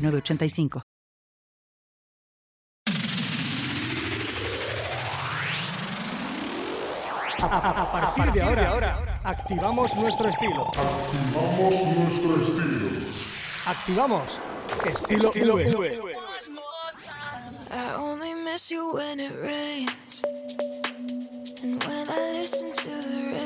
985. A, partir de ahora, activamos nuestro estilo. Activamos nuestro estilo. Activamos estilo, estilo V. I only miss you when it rains. And when I listen to the radio,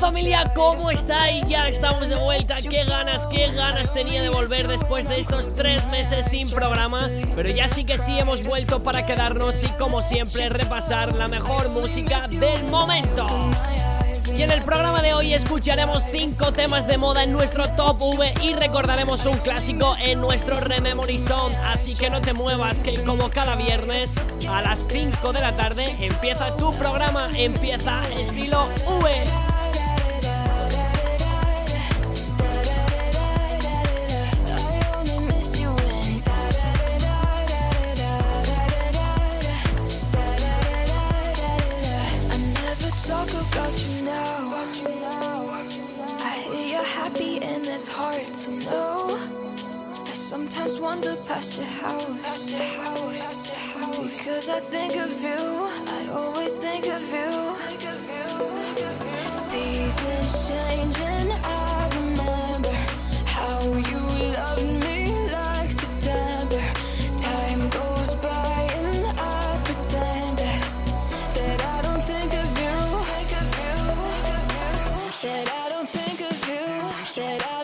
familia? ¿Cómo estáis? Ya estamos de vuelta. ¡Qué ganas, qué ganas tenía de volver después de estos tres meses sin programa! Pero ya sí que sí hemos vuelto para quedarnos y como siempre repasar la mejor música del momento. Y en el programa de hoy escucharemos 5 temas de moda en nuestro Top V y recordaremos un clásico en nuestro Rememory Song. Así que no te muevas, que como cada viernes a las 5 de la tarde empieza tu programa, empieza estilo V. sometimes wander past your house. Because I think of you, I always think of you. Seasons change and I remember how you loved me like September. Time goes by and I pretend that, that I don't think of you. That I don't think of you. That I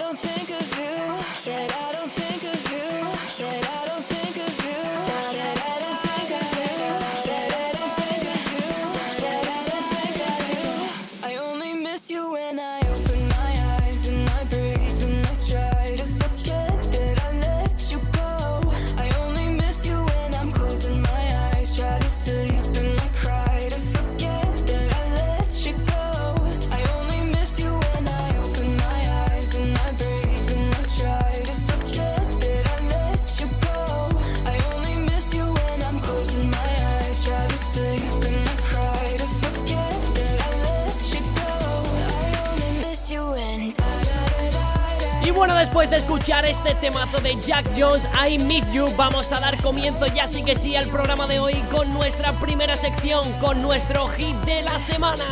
escuchar este temazo de Jack Jones, I Miss You, vamos a dar comienzo ya sí que sí al programa de hoy con nuestra primera sección, con nuestro hit de la semana.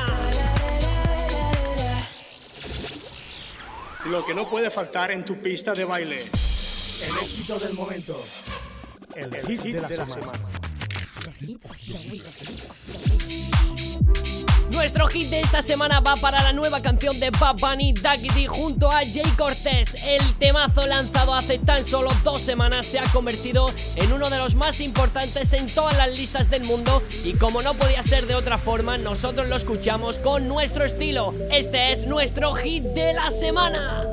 Lo que no puede faltar en tu pista de baile. El éxito del momento. El, hit, de la, semana. Nuestro hit de esta semana va para la nueva canción de Bad Bunny junto a Jay Cortés. El temazo lanzado hace tan solo dos semanas se ha convertido en uno de los más importantes en todas las listas del mundo y como no podía ser de otra forma, nosotros lo escuchamos con nuestro estilo. Este es nuestro hit de la semana.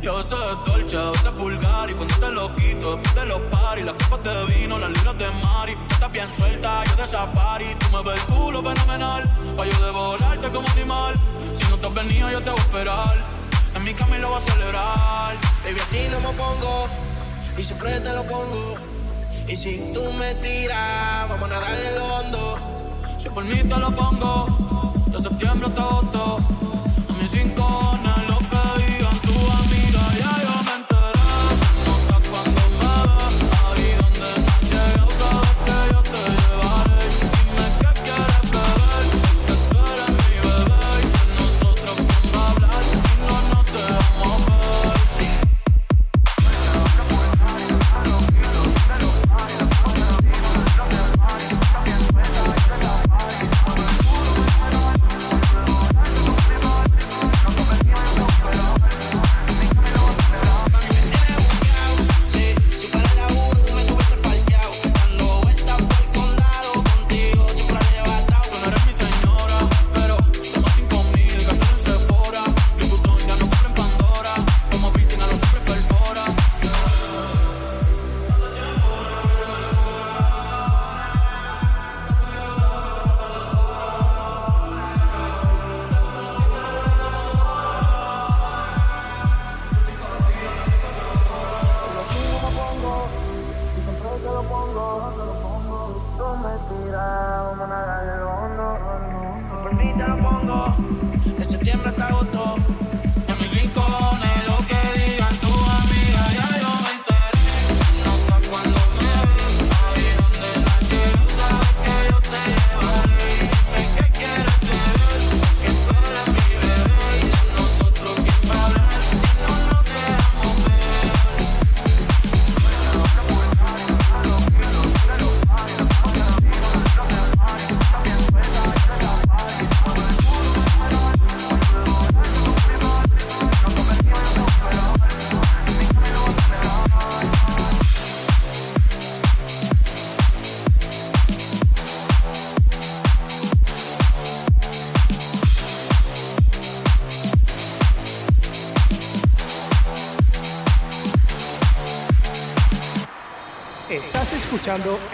Yo soy dolce, a veces vulgar y cuando te lo quito, después de los paris, las copas de vino, las libras de mari, tú estás bien suelta, yo de safari, tú me ves el culo fenomenal, pa' yo devorarte como animal, si no te has venido yo te voy a esperar, en mi cama y lo voy a celebrar. Baby, a ti no me pongo y siempre te lo pongo. Y si tú me tiras, vamos a nadar en lo hondo. Si por mí te lo pongo, de septiembre hasta agosto, a mis cinco cojones,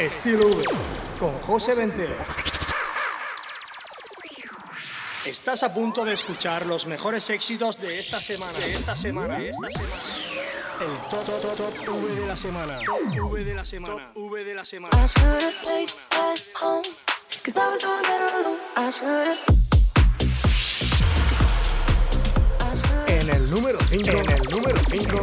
Estilo V con José Ventero. Estás a punto de escuchar los mejores éxitos de esta semana, de esta semana, de esta semana. El top, top, top, top, V de la semana. Top V de la semana. Top V de la semana. En el número 5, en el número 5.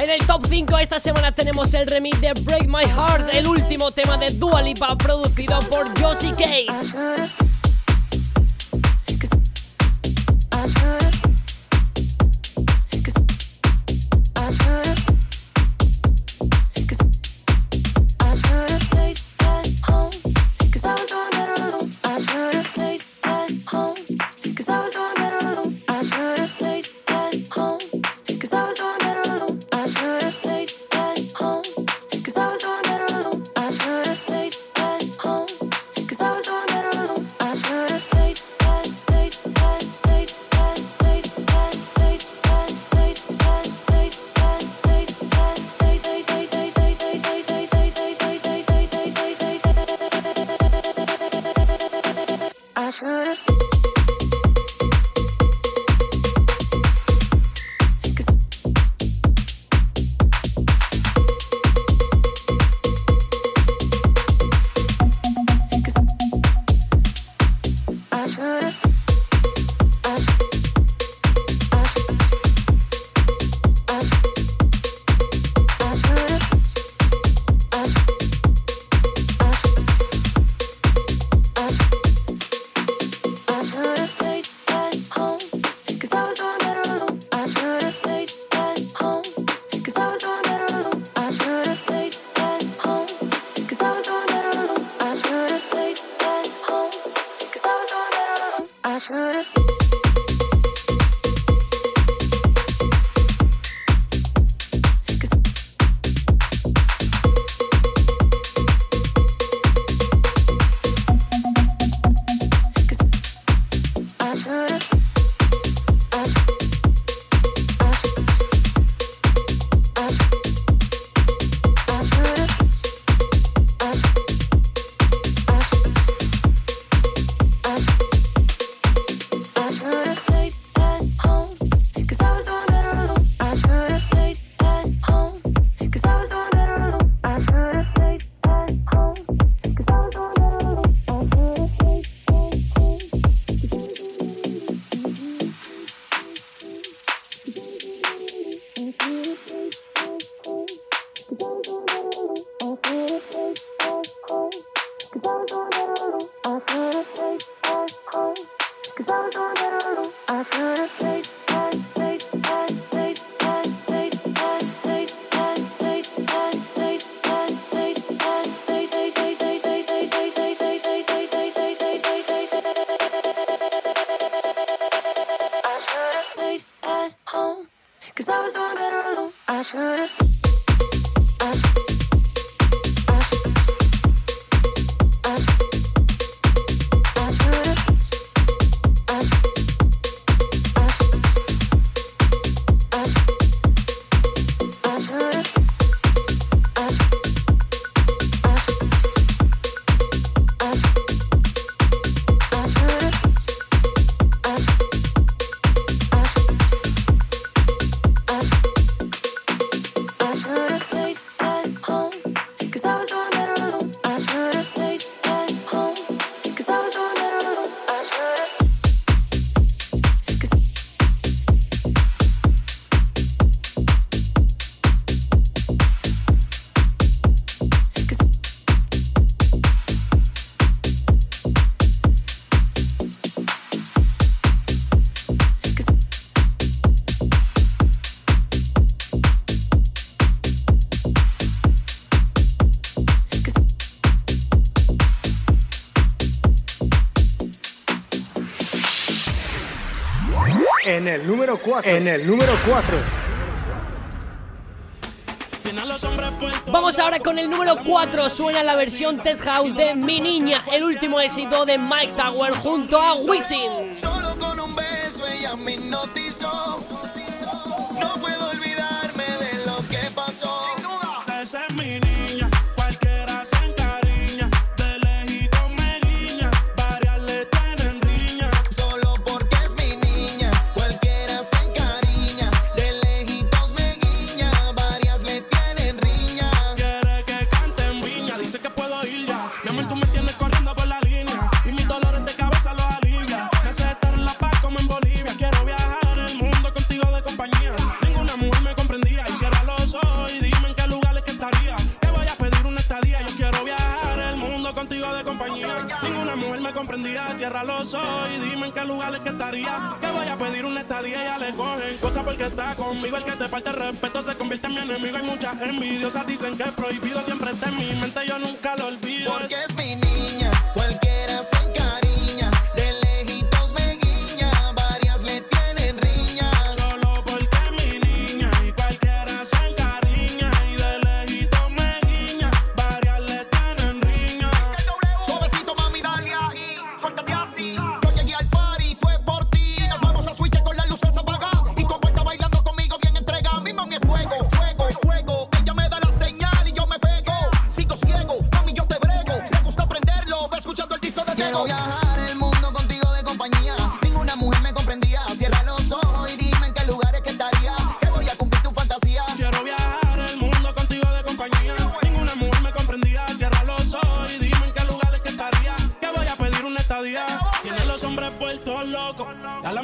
En el top 5 esta semana tenemos el remix de Break My Heart, el último tema de Dua Lipa producido por Josie K. número 4. En el número 4. Vamos ahora con el número 4. Suena la versión Test House de Mi Niña, el último éxito de Mike Tower junto a Wisin. Solo con un beso ella me hipnotizó. contigo de compañía. Ninguna mujer me comprendía. Cierra los ojos y dime en qué lugar es que estaría. Que voy a pedir una estadía y ya le cogen cosas porque está conmigo. El que te falta respeto se convierte en mi enemigo. Hay muchas envidiosas, dicen que es prohibido. Siempre está en mi mente, yo nunca lo olvido. Porque es mi niña.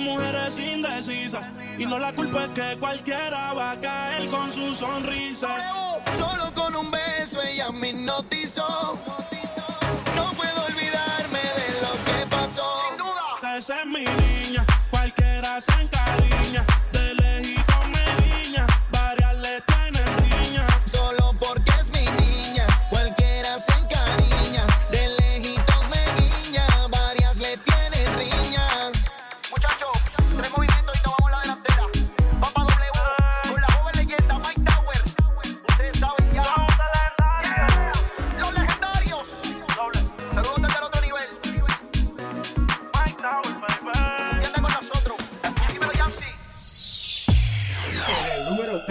mujeres indecisas. Y no la culpa es que cualquiera va a caer con su sonrisa. Solo con un beso ella me hipnotizó. No puedo olvidarme de lo que pasó. Sin duda. Ese es mi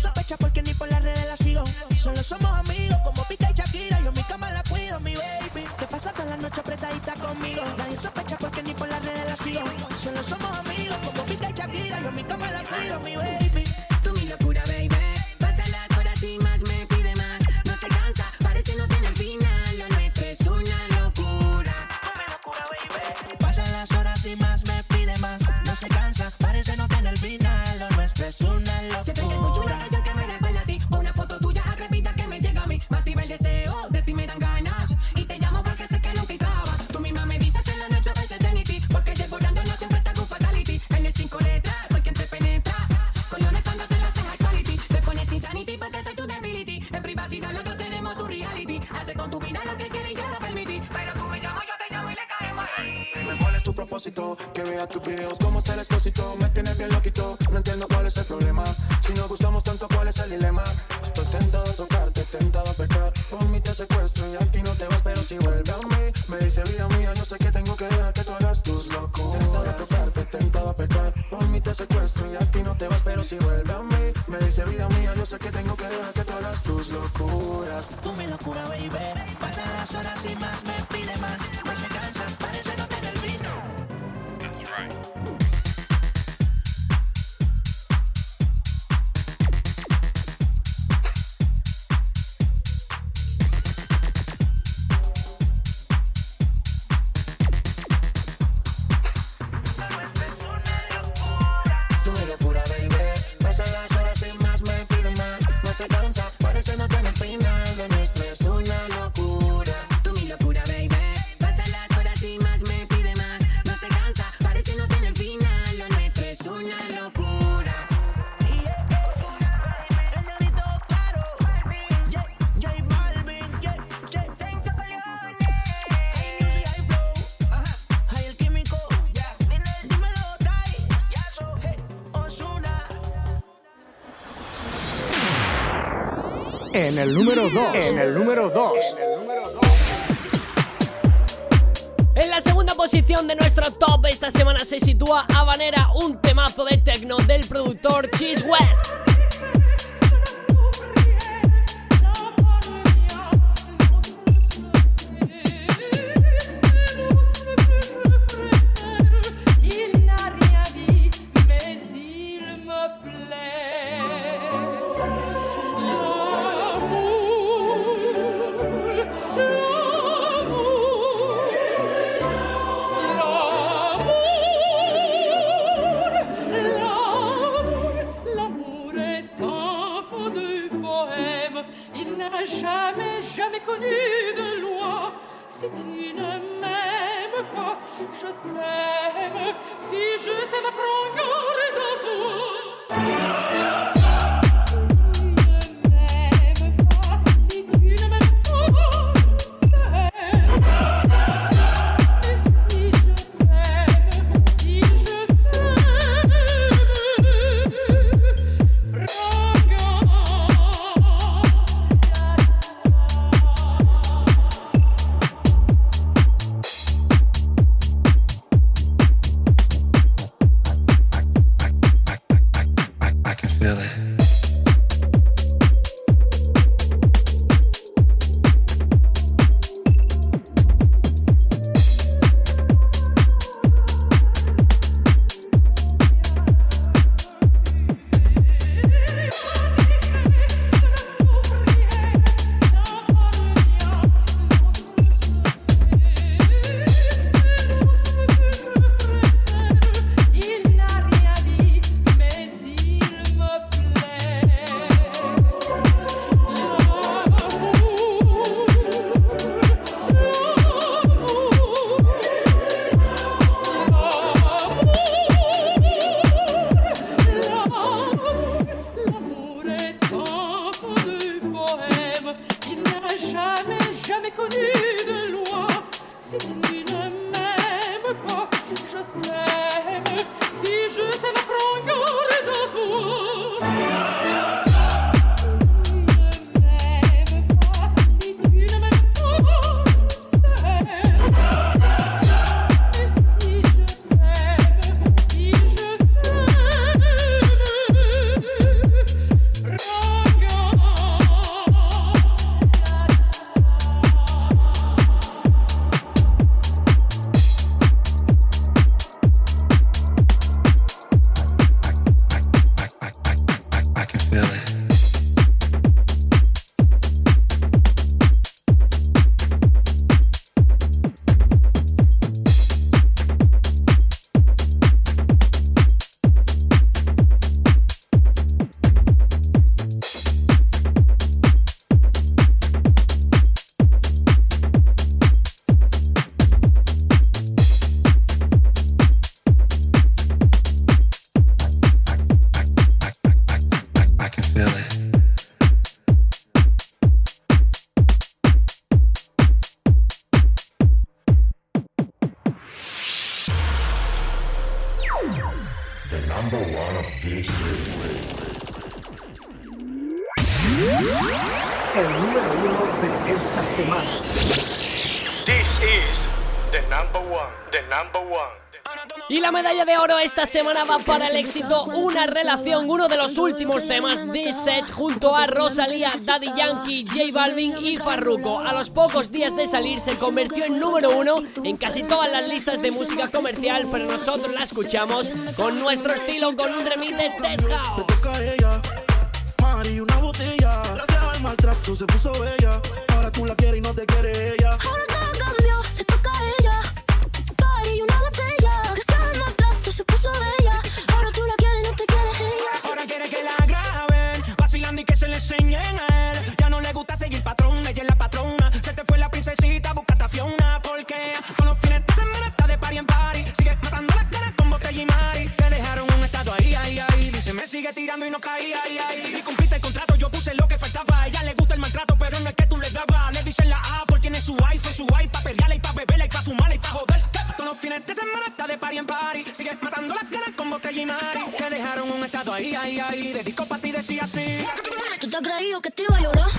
Sospecha por propósito, que vea tus videos como ser expósito, me tienes bien loquito, no entiendo cuál es el problema, si nos gustamos tanto cuál es el dilema, estoy tentado a tocarte, tentado a pecar, por mí te secuestro y aquí no te vas, pero si vuelve a mí, me dice vida mía, yo sé que tengo que dejar que tú hagas tus locos, tentado a tocarte, tentado a pecar, por mí te secuestro y aquí no te vas, pero si vuelve a mí, me dice vida mía, yo sé que tengo que dejar que tú tus locuras, tú mi locura baby, pasan las horas y más me pide más, no se cansa, parece no Parece no tiene final en estrés el número 2. En el número 2. En la segunda posición de nuestro top esta semana se sitúa Habanera, un temazo de techno del productor Cheese West. Éxito Una relación, uno de los últimos temas de Sech junto a Rosalía, Daddy Yankee, J Balvin y Farruko. A los pocos días de salir se convirtió en número uno en casi todas las listas de música comercial, pero nosotros la escuchamos con nuestro estilo, con un remix de Ted House. toca a ella. Mari, una botella. Gracias al maltrato se puso bella. Ahora tú la quieres y no te quiere ella. Pa' beberla y pa' fumarla y pa' joder. Todos los fines de semana está de party en party. Sigue matando las ganas con botella y mari. Te dejaron un estado ahí, ahí, ahí. De disco pa' ti decía así. Tú te has creído que te iba a llorar.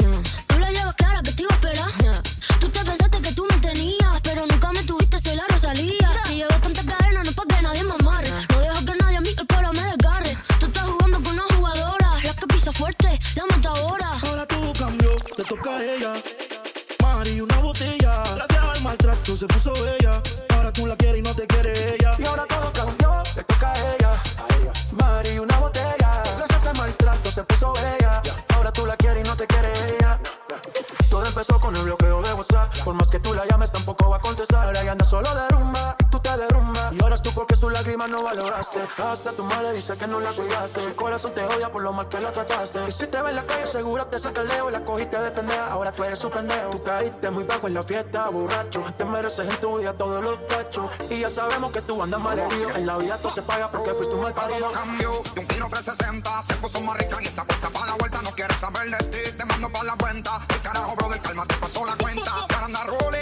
Hasta tu madre dice que no la cuidaste. El corazón te odia por lo mal que la trataste. Y si te ve en la calle, seguro te saca el leo. La cogiste de pendeja, ahora tú eres su pendejo. Tú caíste muy bajo en la fiesta, borracho. Te mereces en tu vida todos los cachos. Y ya sabemos que tú andas mal herido. En la vida todo se paga porque fuiste un mal parido. Todo cambió de un tiro 360 Se puso más rica y está puesta para la vuelta No quieres saber de ti, te mando para la cuenta El carajo, brother, calma, te pasó la cuenta Para andar rolling,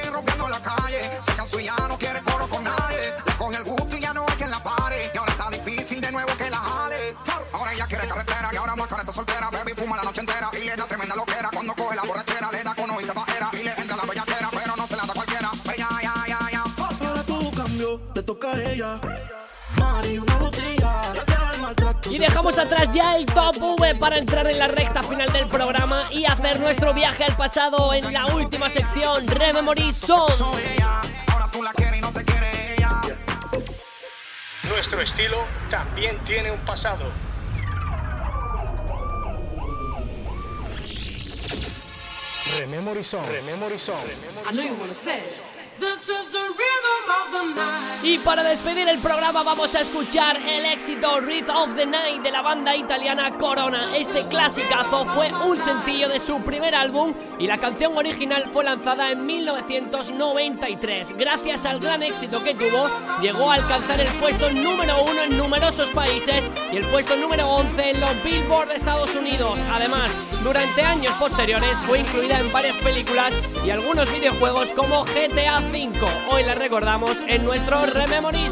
a ella. Y dejamos atrás ya el top V para entrar en la recta final del programa y hacer nuestro viaje al pasado en la última sección, ella Nuestro estilo también tiene un pasado. Rememory Song. Rememory Song. I know you wanna say Y para despedir el programa vamos a escuchar el éxito Rhythm of the Night de la banda italiana Corona. Este clasicazo fue un sencillo de su primer álbum y la canción original fue lanzada en 1993. Gracias al gran éxito que tuvo, llegó a alcanzar el puesto número uno en numerosos países y el puesto número 11 en los Billboard de Estados Unidos. Además, durante años posteriores fue incluida en varias películas y algunos videojuegos como GTA V. Hoy la recordamos en nuestro Rememory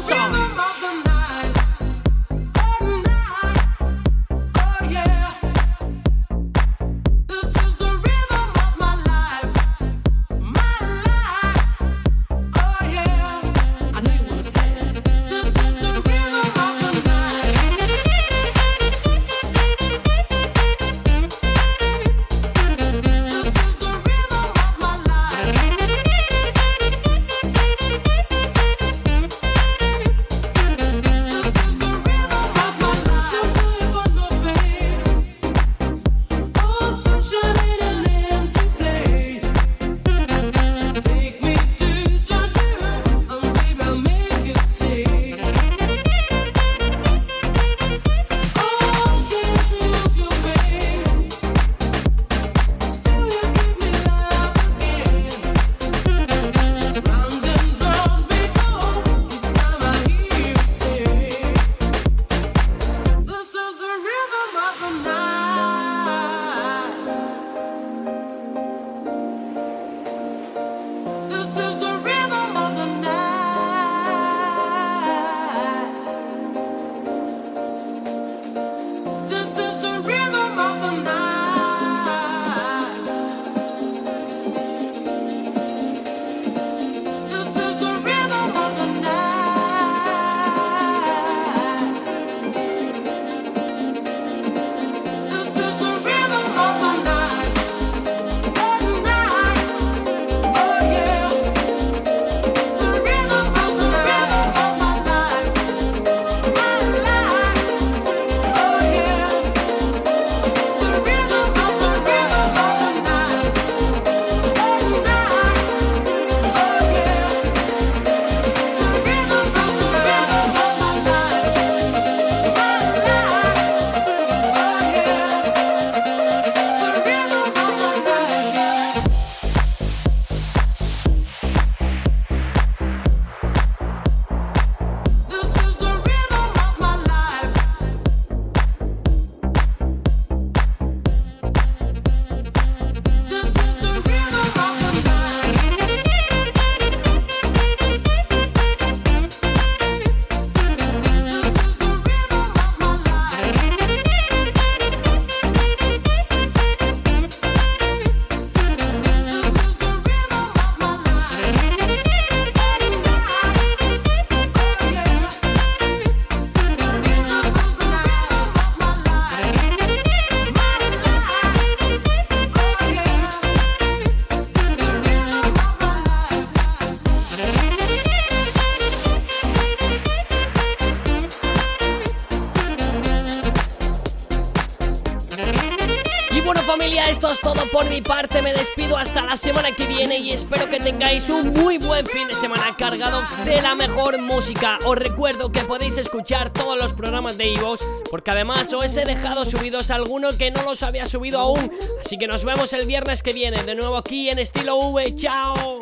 semana que viene y espero que tengáis un muy buen fin de semana cargado de la mejor música. Os recuerdo que podéis escuchar todos los programas de Ivos, porque además os he dejado subidos algunos que no los había subido aún. Así que nos vemos el viernes que viene, de nuevo aquí en estilo V. ¡Chao!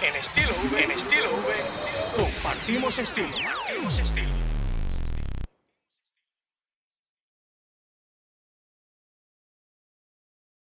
En estilo V, en estilo V, compartimos estilo. Compartimos estilo.